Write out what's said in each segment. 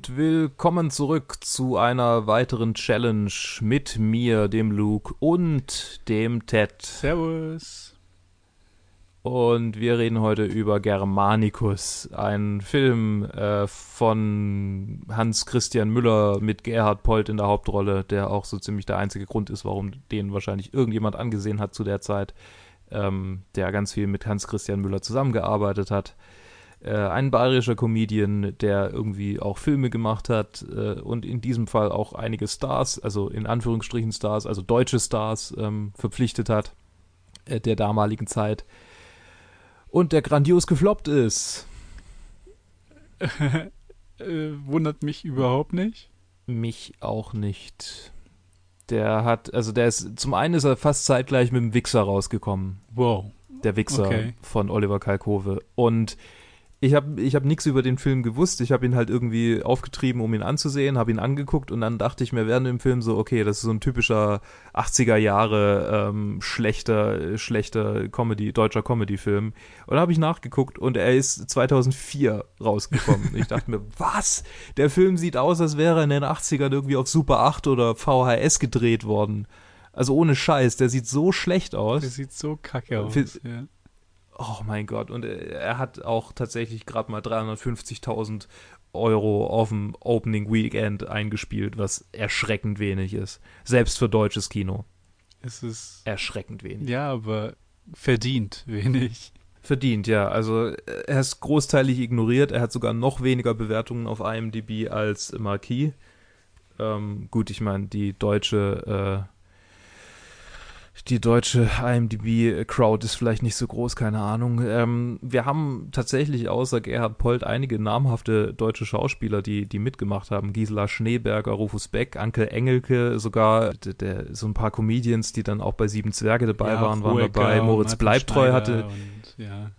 und willkommen zurück zu einer weiteren Challenge mit mir, dem Luke und dem Ted. Servus. Und wir reden heute über Germanicus, ein Film äh, von Hans Christian Müller mit Gerhard Polt in der Hauptrolle, der auch so ziemlich der einzige Grund ist, warum den wahrscheinlich irgendjemand angesehen hat zu der Zeit, ähm, der ganz viel mit Hans Christian Müller zusammengearbeitet hat äh, ein bayerischer Comedian, der irgendwie auch Filme gemacht hat äh, und in diesem Fall auch einige Stars, also in Anführungsstrichen Stars, also deutsche Stars ähm, verpflichtet hat äh, der damaligen Zeit und der grandios gefloppt ist. Äh, wundert mich überhaupt nicht. Mich auch nicht. Der hat, also der ist, zum einen ist er fast zeitgleich mit dem Wichser rausgekommen. Wow. Der Wichser Okay. von Oliver Kalkove. Und ich habe ich hab nichts über den Film gewusst. Ich habe ihn halt irgendwie aufgetrieben, um ihn anzusehen, habe ihn angeguckt und dann dachte ich mir während dem Film so, okay, das ist so ein typischer 80er Jahre ähm, schlechter, schlechter Comedy, deutscher Comedy-Film. Und dann habe ich nachgeguckt und er ist 2004 rausgekommen. ich dachte mir, was? Der Film sieht aus, als wäre er in den 80ern irgendwie auf Super 8 oder VHS gedreht worden. Also ohne Scheiß, der sieht so schlecht aus. Der sieht so kacke aus. Für- Ja. Oh mein Gott, und äh, er hat auch tatsächlich gerade mal 350.000 Euro auf dem Opening Weekend eingespielt, was erschreckend wenig ist. Selbst für deutsches Kino. Es ist, Erschreckend wenig. ja, aber verdient wenig. Verdient, ja. Also äh, er ist großteilig ignoriert. Er hat sogar noch weniger Bewertungen auf IMDb als Marquis. Ähm, gut, ich meine, die deutsche, äh, die deutsche IMDb-Crowd ist vielleicht nicht so groß, keine Ahnung. Ähm, wir haben tatsächlich außer Gerhard Polt einige namhafte deutsche Schauspieler, die, die mitgemacht haben. Gisela Schneeberger, Rufus Beck, Anke Engelke, sogar der, der, so ein paar Comedians, die dann auch bei Sieben Zwerge dabei ja, waren, waren dabei. Moritz Bleibtreu hatte, Und, ja.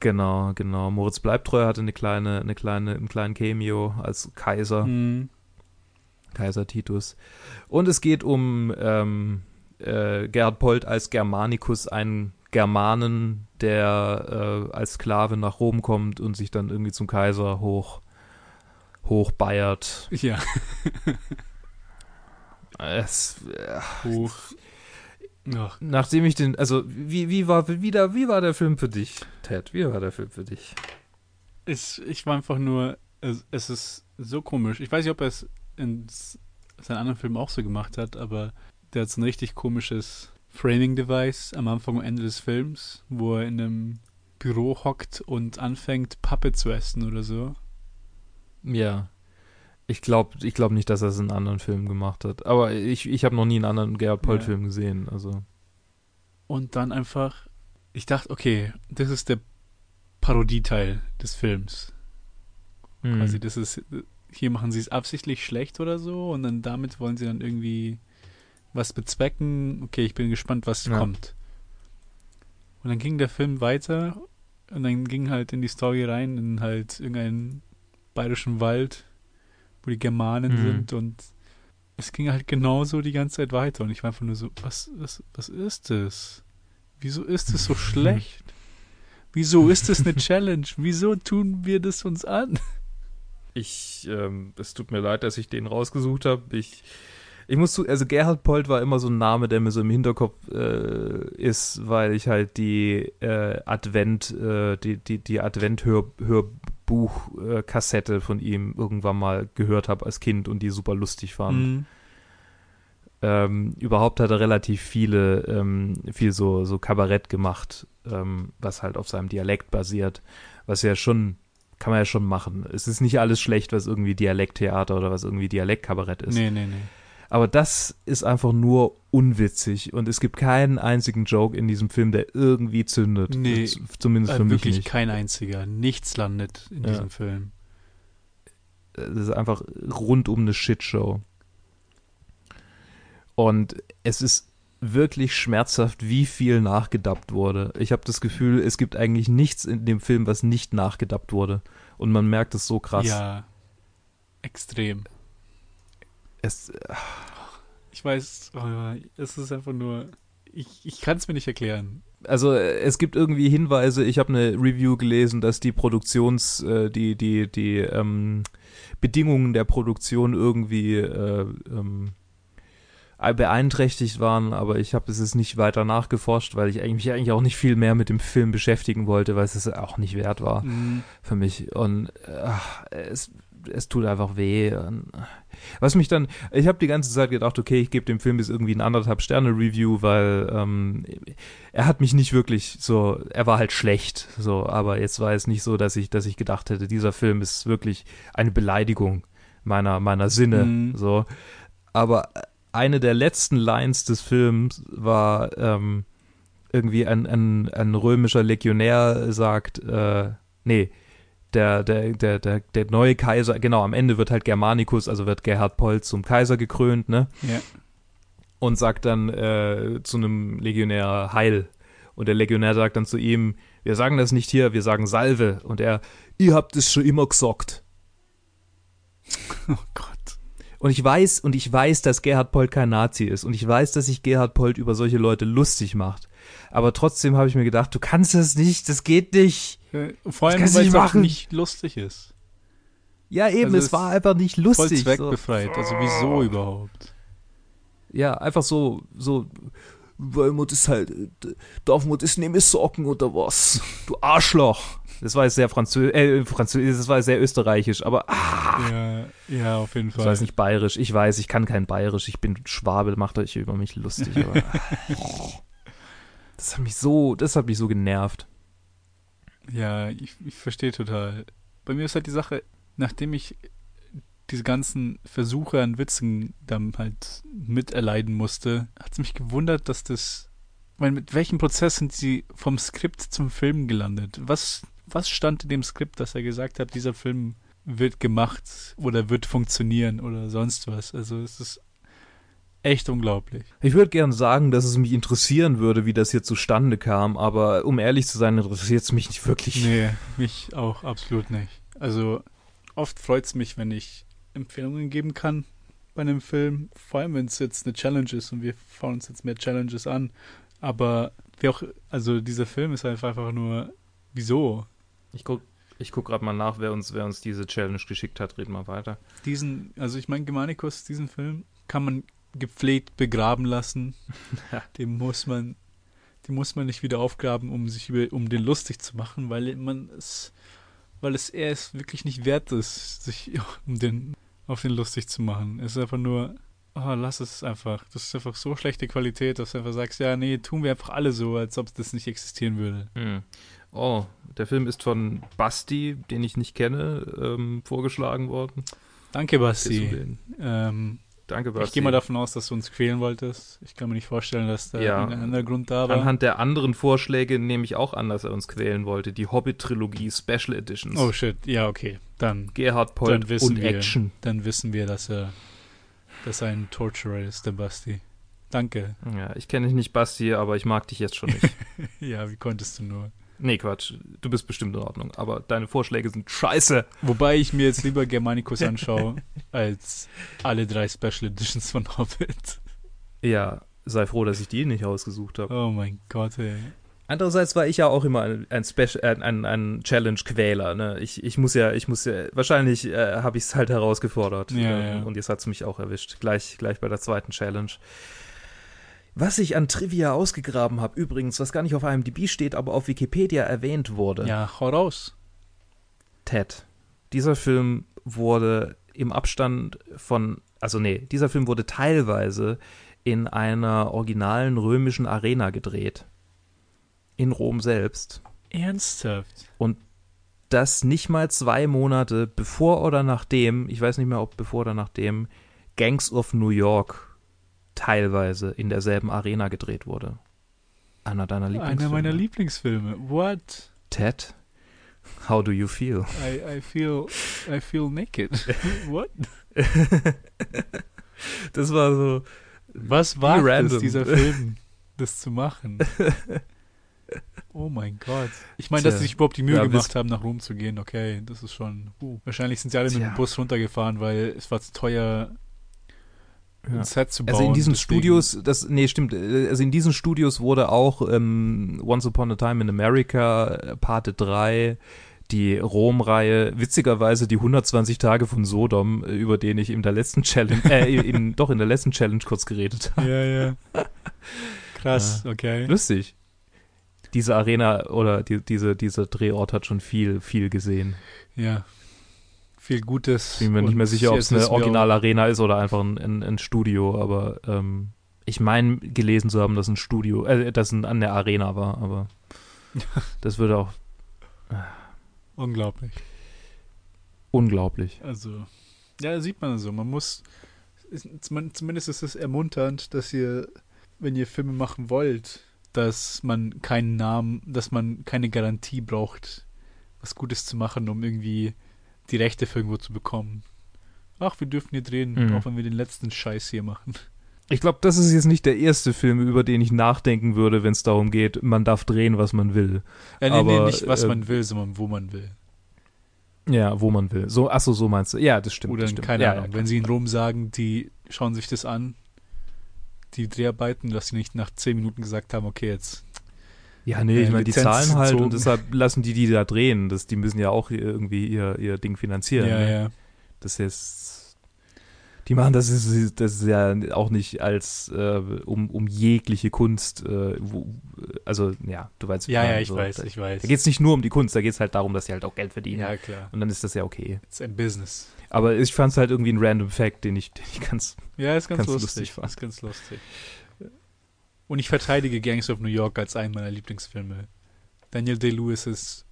Genau, genau. Moritz Bleibtreu hatte eine kleine, eine kleine, einen kleinen Cameo als Kaiser, Hm. Kaiser Titus. Und es geht um ähm, äh, Gerhard Polt als Germanicus, einen Germanen, der äh, als Sklave nach Rom kommt und sich dann irgendwie zum Kaiser hoch hochbeiert. ja, Es, äh, hoch. Ach, nachdem ich den, also wie, wie war wie, der, wie war der Film für dich, Ted? Wie war der Film für dich? es, ich war einfach nur, es, es ist so komisch. Ich weiß nicht, ob er es in seinen anderen Filmen auch so gemacht hat, aber der hat so ein richtig komisches Framing-Device am Anfang und Ende des Films, wo er in einem Büro hockt und anfängt, Pappe zu essen oder so. Ja. Ich glaube ich glaub nicht, dass er es in anderen Filmen gemacht hat. Aber ich, ich habe noch nie einen anderen Gerhard Ja. Polt-Film gesehen. Also. Und dann einfach, ich dachte, okay, das ist der Parodieteil des Films. hm. Quasi, das ist, hier machen sie es absichtlich schlecht oder so und dann damit wollen sie dann irgendwie was bezwecken. Okay, ich bin gespannt, was Ja. kommt. Und dann ging der Film weiter und dann ging halt in die Story rein, in halt irgendeinen bayerischen Wald, wo die Germanen Mhm. sind und es ging halt genauso die ganze Zeit weiter und ich war einfach nur so, was, was, was ist das? Wieso ist es so schlecht? Wieso ist es eine Challenge? Wieso tun wir das uns an? Ich, ähm, es tut mir leid, dass ich den rausgesucht habe. Ich, ich muss zu, also Gerhard Polt war immer so ein Name, der mir so im Hinterkopf äh, ist, weil ich halt die äh, Advent, äh, die, die, die Advent-Hörbuch-Kassette von ihm irgendwann mal gehört habe als Kind und die super lustig fand. Mhm. Ähm, überhaupt hat er relativ viele, ähm, viel so, so Kabarett gemacht, ähm, was halt auf seinem Dialekt basiert, was ja schon, kann man ja schon machen. Es ist nicht alles schlecht, was irgendwie Dialekttheater oder was irgendwie Dialektkabarett ist. Nee, nee, nee. Aber das ist einfach nur unwitzig und es gibt keinen einzigen Joke in diesem Film, der irgendwie zündet. Nee, Z- Zumindest Äh, für mich wirklich nicht. kein einziger. Nichts landet in Ja. diesem Film. Es ist einfach rundum eine Shitshow. Und es ist wirklich schmerzhaft, wie viel nachgedubbt wurde. Ich habe das Gefühl, es gibt eigentlich nichts in dem Film, was nicht nachgedubbt wurde. Und man merkt es so krass. Ja. Extrem. Es, Ich weiß, oh, es ist einfach nur. Ich, ich kann es mir nicht erklären. also äh, es gibt irgendwie Hinweise, ich habe eine Review gelesen, dass die Produktions, äh, die, die, die ähm, Bedingungen der Produktion irgendwie äh, ähm, beeinträchtigt waren, aber ich habe es jetzt nicht weiter nachgeforscht, weil ich eigentlich, eigentlich auch nicht viel mehr mit dem Film beschäftigen wollte, weil es es auch nicht wert war Mhm. für mich. Und ach, es, es tut einfach weh. Was mich dann, ich habe die ganze Zeit gedacht, okay, ich gebe dem Film jetzt irgendwie ein anderthalb Sterne Review, weil ähm, er hat mich nicht wirklich so, er war halt schlecht, so, aber jetzt war es nicht so, dass ich, dass ich gedacht hätte, dieser Film ist wirklich eine Beleidigung meiner meiner Sinne, Mhm. so. Aber eine der letzten Lines des Films war ähm, irgendwie ein, ein, ein römischer Legionär sagt, äh, nee, der, der, der, der, der neue Kaiser, genau, am Ende wird halt Germanicus, also wird Gerhard Polt zum Kaiser gekrönt, ne? Ja. Und sagt dann äh, zu einem Legionär Heil. Und der Legionär sagt dann zu ihm, wir sagen das nicht hier, wir sagen Salve. Und er, ihr habt es schon immer gesagt. Oh Gott. Und ich weiß, und ich weiß, dass Gerhard Polt kein Nazi ist. Und ich weiß, dass sich Gerhard Polt über solche Leute lustig macht. Aber trotzdem habe ich mir gedacht, du kannst das nicht, das geht nicht. Äh, Vor allem, weil es auch nicht lustig ist. Ja, eben, Also es es war einfach nicht Voll lustig. So. zweckbefreit. Also wieso überhaupt? Ja, einfach so, so, weil man das halt, äh, darf man das nicht mehr sagen oder was? Du Arschloch. Das war jetzt sehr französisch, äh, französisch, das war sehr österreichisch, aber ah, Ja, ja, auf jeden das Fall. war jetzt nicht bayerisch. Ich weiß, ich kann kein bayerisch, ich bin Schwabe, macht euch über mich lustig, aber das hat mich so, das hat mich so genervt. Ja, ich, ich verstehe total. Bei mir ist halt die Sache, nachdem ich diese ganzen Versuche an Witzen dann halt miterleiden musste, hat es mich gewundert, dass das. Weil mit welchem Prozess sind sie vom Skript zum Film gelandet? Was, was stand in dem Skript, dass er gesagt hat, dieser Film wird gemacht oder wird funktionieren oder sonst was? Also es ist echt unglaublich. Ich würde gern sagen, dass es mich interessieren würde, wie das hier zustande kam, aber um ehrlich zu sein, interessiert es mich nicht wirklich. Nee, mich auch absolut nicht. Also oft freut es mich, wenn ich Empfehlungen geben kann bei einem Film, vor allem wenn es jetzt eine Challenge ist und wir schauen uns jetzt mehr Challenges an. Aber wie auch, also dieser Film ist einfach, einfach nur, wieso? Ich guck, ich guck gerade mal nach, wer uns, wer uns diese Challenge geschickt hat. Reden wir weiter. Diesen, also ich meine, Germanicus, diesen Film kann man gepflegt begraben lassen. Ja. Den muss man, den muss man nicht wieder aufgraben, um sich über, um den lustig zu machen, weil man es, weil es er es wirklich nicht wert ist, sich um den, auf den lustig zu machen. Es ist einfach nur, oh, lass es einfach. Das ist einfach so schlechte Qualität, dass du einfach sagst, ja, nee, tun wir einfach alle so, als ob das nicht existieren würde. Hm. Oh, der Film ist von Basti, den ich nicht kenne, ähm, vorgeschlagen worden. Danke, Basti. Ähm, Danke, Basti. ich gehe mal davon aus, dass du uns quälen wolltest. Ich kann mir nicht vorstellen, dass da Ja. irgendein anderer Grund da war. Anhand der anderen Vorschläge nehme ich auch an, dass er uns quälen wollte. Die Hobbit-Trilogie Special Editions. Oh shit, ja, okay. Dann, Gerhard Polt Dann wissen und wir. Action. dann wissen wir, dass er, dass er ein Torturer ist, der Basti. Danke. Ja, ich kenne dich nicht, Basti, aber ich mag dich jetzt schon nicht. Ja, wie konntest du nur? Nee, Quatsch. Du bist bestimmt in Ordnung, aber deine Vorschläge sind scheiße. Wobei ich mir jetzt lieber Germanicus anschaue, als alle drei Special Editions von Hobbit. Ja, sei froh, dass ich die nicht ausgesucht habe. Oh mein Gott, ey. Andererseits war ich ja auch immer ein, ein, äh, ein, ein Challenge-Quäler. Ne? Ich, ich muss ja, ich muss ja, wahrscheinlich äh, habe ich es halt herausgefordert. Ja, Ähm, ja. Und jetzt hat es mich auch erwischt. Gleich, gleich bei der zweiten Challenge. Was ich an Trivia ausgegraben habe, übrigens, was gar nicht auf IMDb steht, aber auf Wikipedia erwähnt wurde. Ja, hau raus. Ted. Dieser Film wurde im Abstand von, also nee, dieser Film wurde teilweise in einer originalen römischen Arena gedreht. In Rom selbst. Ernsthaft? Das nicht mal zwei Monate bevor oder nachdem, ich weiß nicht mehr, ob bevor oder nachdem, Gangs of New York teilweise in derselben Arena gedreht wurde. Einer deiner Lieblingsfilme. Einer meiner Lieblingsfilme. What? Ted, how do you feel? I, I feel I feel naked. What? das war so, Was war es, dieser Film, das zu machen? Oh mein Gott. Ich meine, dass sie sich überhaupt die Mühe Ja, gemacht haben, nach Rom zu gehen, okay, das ist schon. Uh. Wahrscheinlich sind sie alle mit dem Bus runtergefahren, weil es war zu teuer, ein Set zu bauen. Also in diesen deswegen- Studios, das, nee, stimmt, also in diesen Studios wurde auch ähm, Once Upon a Time in America, äh, Parte 3, die Rom-Reihe, witzigerweise die 120 Tage von Sodom, äh, über den ich in der letzten Challenge, äh, in, doch in der letzten Challenge kurz geredet habe. Ja, ja. Krass, okay. Lustig. Diese Arena oder die, diese, dieser Drehort hat schon viel, viel gesehen. Ja. Viel Gutes. Ich bin mir nicht mehr sicher, ob es eine Originalarena ist oder einfach ein, ein, ein Studio, aber ähm, ich meine gelesen zu haben, dass ein Studio, äh, dass ein an der Arena war, aber das würde auch Unglaublich. unglaublich. Also, ja, sieht man so. Man muss, ist, zum- zumindest ist es ermunternd, dass ihr, wenn ihr Filme machen wollt, dass man keinen Namen, dass man keine Garantie braucht, was Gutes zu machen, um irgendwie die Rechte für irgendwo zu bekommen. Ach, wir dürfen hier drehen, Mhm. auch wenn wir den letzten Scheiß hier machen. Ich glaube, das ist jetzt nicht der erste Film, über den ich nachdenken würde, wenn es darum geht, man darf drehen, was man will. Ja, nee, Aber, nee, nicht was äh, man will, sondern wo man will. Ja, wo man will. So, achso, so meinst du. Ja, das stimmt. Oder das stimmt. keine ja, Ahnung, ja, wenn sie in Rom sagen, die schauen sich das an, die Dreharbeiten, dass sie nicht nach zehn Minuten gesagt haben, okay, jetzt Ja, nee, ich Äh, meine, die zahlen halt entzogen. und deshalb lassen die, die da drehen. Das, die müssen ja auch irgendwie ihr, ihr Ding finanzieren. ja, ne? ja. Das ist. Die machen das ist, das ist ja auch nicht als äh, um, um jegliche Kunst, äh, wo, also ja, du weißt wie Ja, ja, ich so, weiß, Da, ich weiß. da geht es nicht nur um die Kunst, da geht es halt darum, dass sie halt auch Geld verdienen. ja, klar. Und dann ist das ja okay. It's ein Business. Aber ich fand es halt irgendwie ein random Fact, den ich, den ich ganz. Ja, ist ganz, Ganz lustig. lustig fand. ist ganz lustig. Und ich verteidige Gangs of New York als einen meiner Lieblingsfilme. Daniel Day-Lewis ist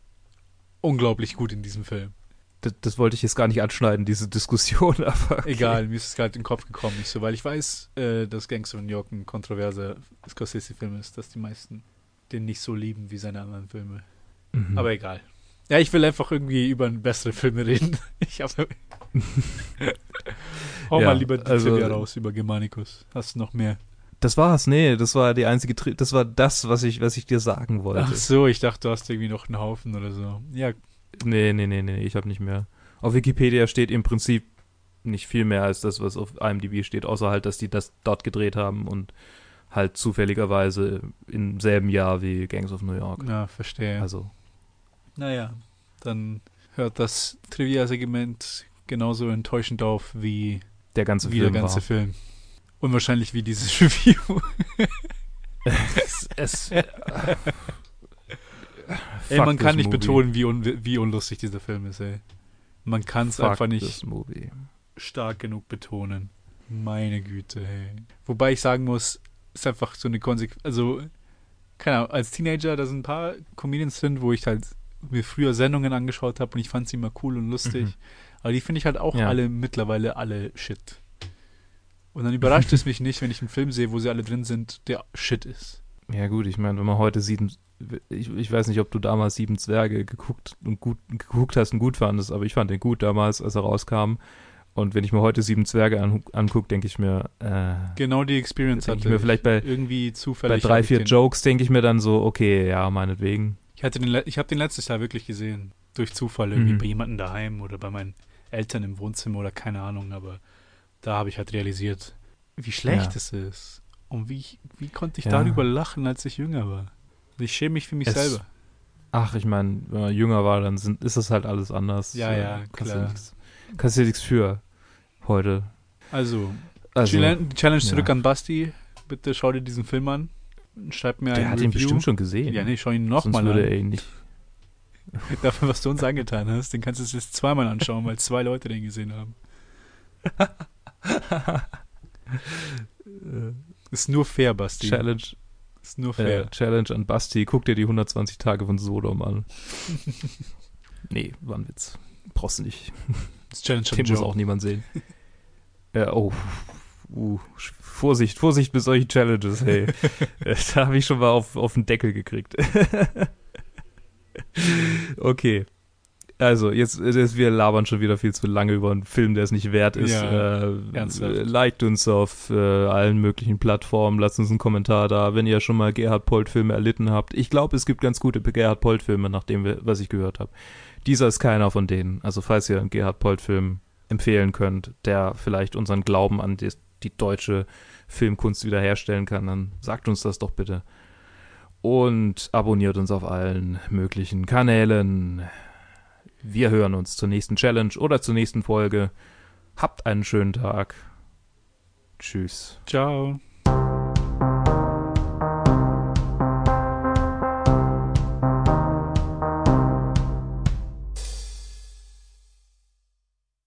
unglaublich gut in diesem Film. Das, das wollte ich jetzt gar nicht anschneiden, diese Diskussion, aber. okay. Egal, mir ist es gerade in den Kopf gekommen, nicht so, weil ich weiß, äh, dass Gangs of New York ein kontroverser Scorsese-Film ist, dass die meisten den nicht so lieben wie seine anderen Filme. Mhm. Aber egal. Ja, ich will einfach irgendwie über bessere Filme reden. Ich habe. Hau Ja, mal lieber die also- Trivia raus über Germanicus. Hast du noch mehr? Das war's, nee, das war die einzige, Tri das war das, was ich, was ich dir sagen wollte. Ach so, ich dachte, du hast irgendwie noch einen Haufen oder so. Ja, Nee, nee, nee, nee, ich habe nicht mehr. Auf Wikipedia steht im Prinzip nicht viel mehr als das, was auf IMDb steht, außer halt, dass die das dort gedreht haben und halt zufälligerweise im selben Jahr wie Gangs of New York. na, verstehe. Also, naja, dann hört das Trivia-Segment genauso enttäuschend auf wie, der ganze wie Film der ganze war. Film. Und wahrscheinlich wie dieses Review. es, es, ey, man kann nicht movie. betonen, wie, un wie unlustig dieser Film ist, ey. Man kann es einfach nicht stark genug betonen. Meine Güte, hey. Wobei ich sagen muss, ist einfach so eine Konsequenz. Also, keine Ahnung, als Teenager, da sind ein paar Comedians drin, wo ich halt mir früher Sendungen angeschaut habe und ich fand sie immer cool und lustig. Mhm. Aber die finde ich halt auch Ja. alle mittlerweile alle Shit. Und dann überrascht es mich nicht, wenn ich einen Film sehe, wo sie alle drin sind, der Shit ist. Ja gut, ich meine, wenn man heute sieben, ich, ich weiß nicht, ob du damals Sieben Zwerge geguckt und gut geguckt hast und gut fandest, aber ich fand den gut damals, als er rauskam. Und wenn ich mir heute Sieben Zwerge an, angucke, denke ich mir, äh, Genau die Experience Denke ich hatte mir vielleicht bei- irgendwie bei zufällig. drei, hab ich vier Jokes denke ich mir dann so, okay, ja, meinetwegen. Ich hatte den, ich habe den letztes Jahr wirklich gesehen. Durch Zufall irgendwie Mhm. bei jemandem daheim oder bei meinen Eltern im Wohnzimmer oder keine Ahnung, aber da habe ich halt realisiert, wie schlecht Ja. es ist. Und wie, wie konnte ich Ja. darüber lachen, als ich jünger war? Ich schäme mich für mich Es- selber. Ach, ich meine, wenn man jünger war, dann sind, ist das halt alles anders. Ja, ja, klar. Kannst du nichts für heute. Also, Also, Challenge, Challenge ja. zurück an Basti. Bitte schau dir diesen Film an. Schreib mir der ein hat Review. ihn bestimmt schon gesehen. Ja, nee, schau ihn nochmal würde an. er ihn nicht. Dafür, was du uns angetan hast, den kannst du jetzt zweimal anschauen, weil zwei Leute den gesehen haben. Ist nur fair, Basti. Challenge, Ist nur fair. äh, Challenge an Basti. Guck dir die 120 Tage von Sodom an. nee, war ein Witz. Brauchst du nicht. Das Challenge an Den muss Joe. auch niemand sehen. äh, oh. Uh, Vorsicht, Vorsicht mit solchen Challenges, hey. Da habe ich schon mal auf, auf den Deckel gekriegt. okay. Also, jetzt, jetzt, wir labern schon wieder viel zu lange über einen Film, der es nicht wert ist. Ja, äh, liked uns auf äh, allen möglichen Plattformen, lasst uns einen Kommentar da, wenn ihr schon mal Gerhard Polt-Filme erlitten habt. Ich glaube, es gibt ganz gute Gerhard Polt-Filme, nachdem wir, was ich gehört habe. Dieser ist keiner von denen. Also, falls ihr einen Gerhard Polt-Film empfehlen könnt, der vielleicht unseren Glauben an das, die deutsche Filmkunst wiederherstellen kann, dann sagt uns das doch bitte. Und abonniert uns auf allen möglichen Kanälen. Wir hören uns zur nächsten Challenge oder zur nächsten Folge. Habt einen schönen Tag. Tschüss. Ciao.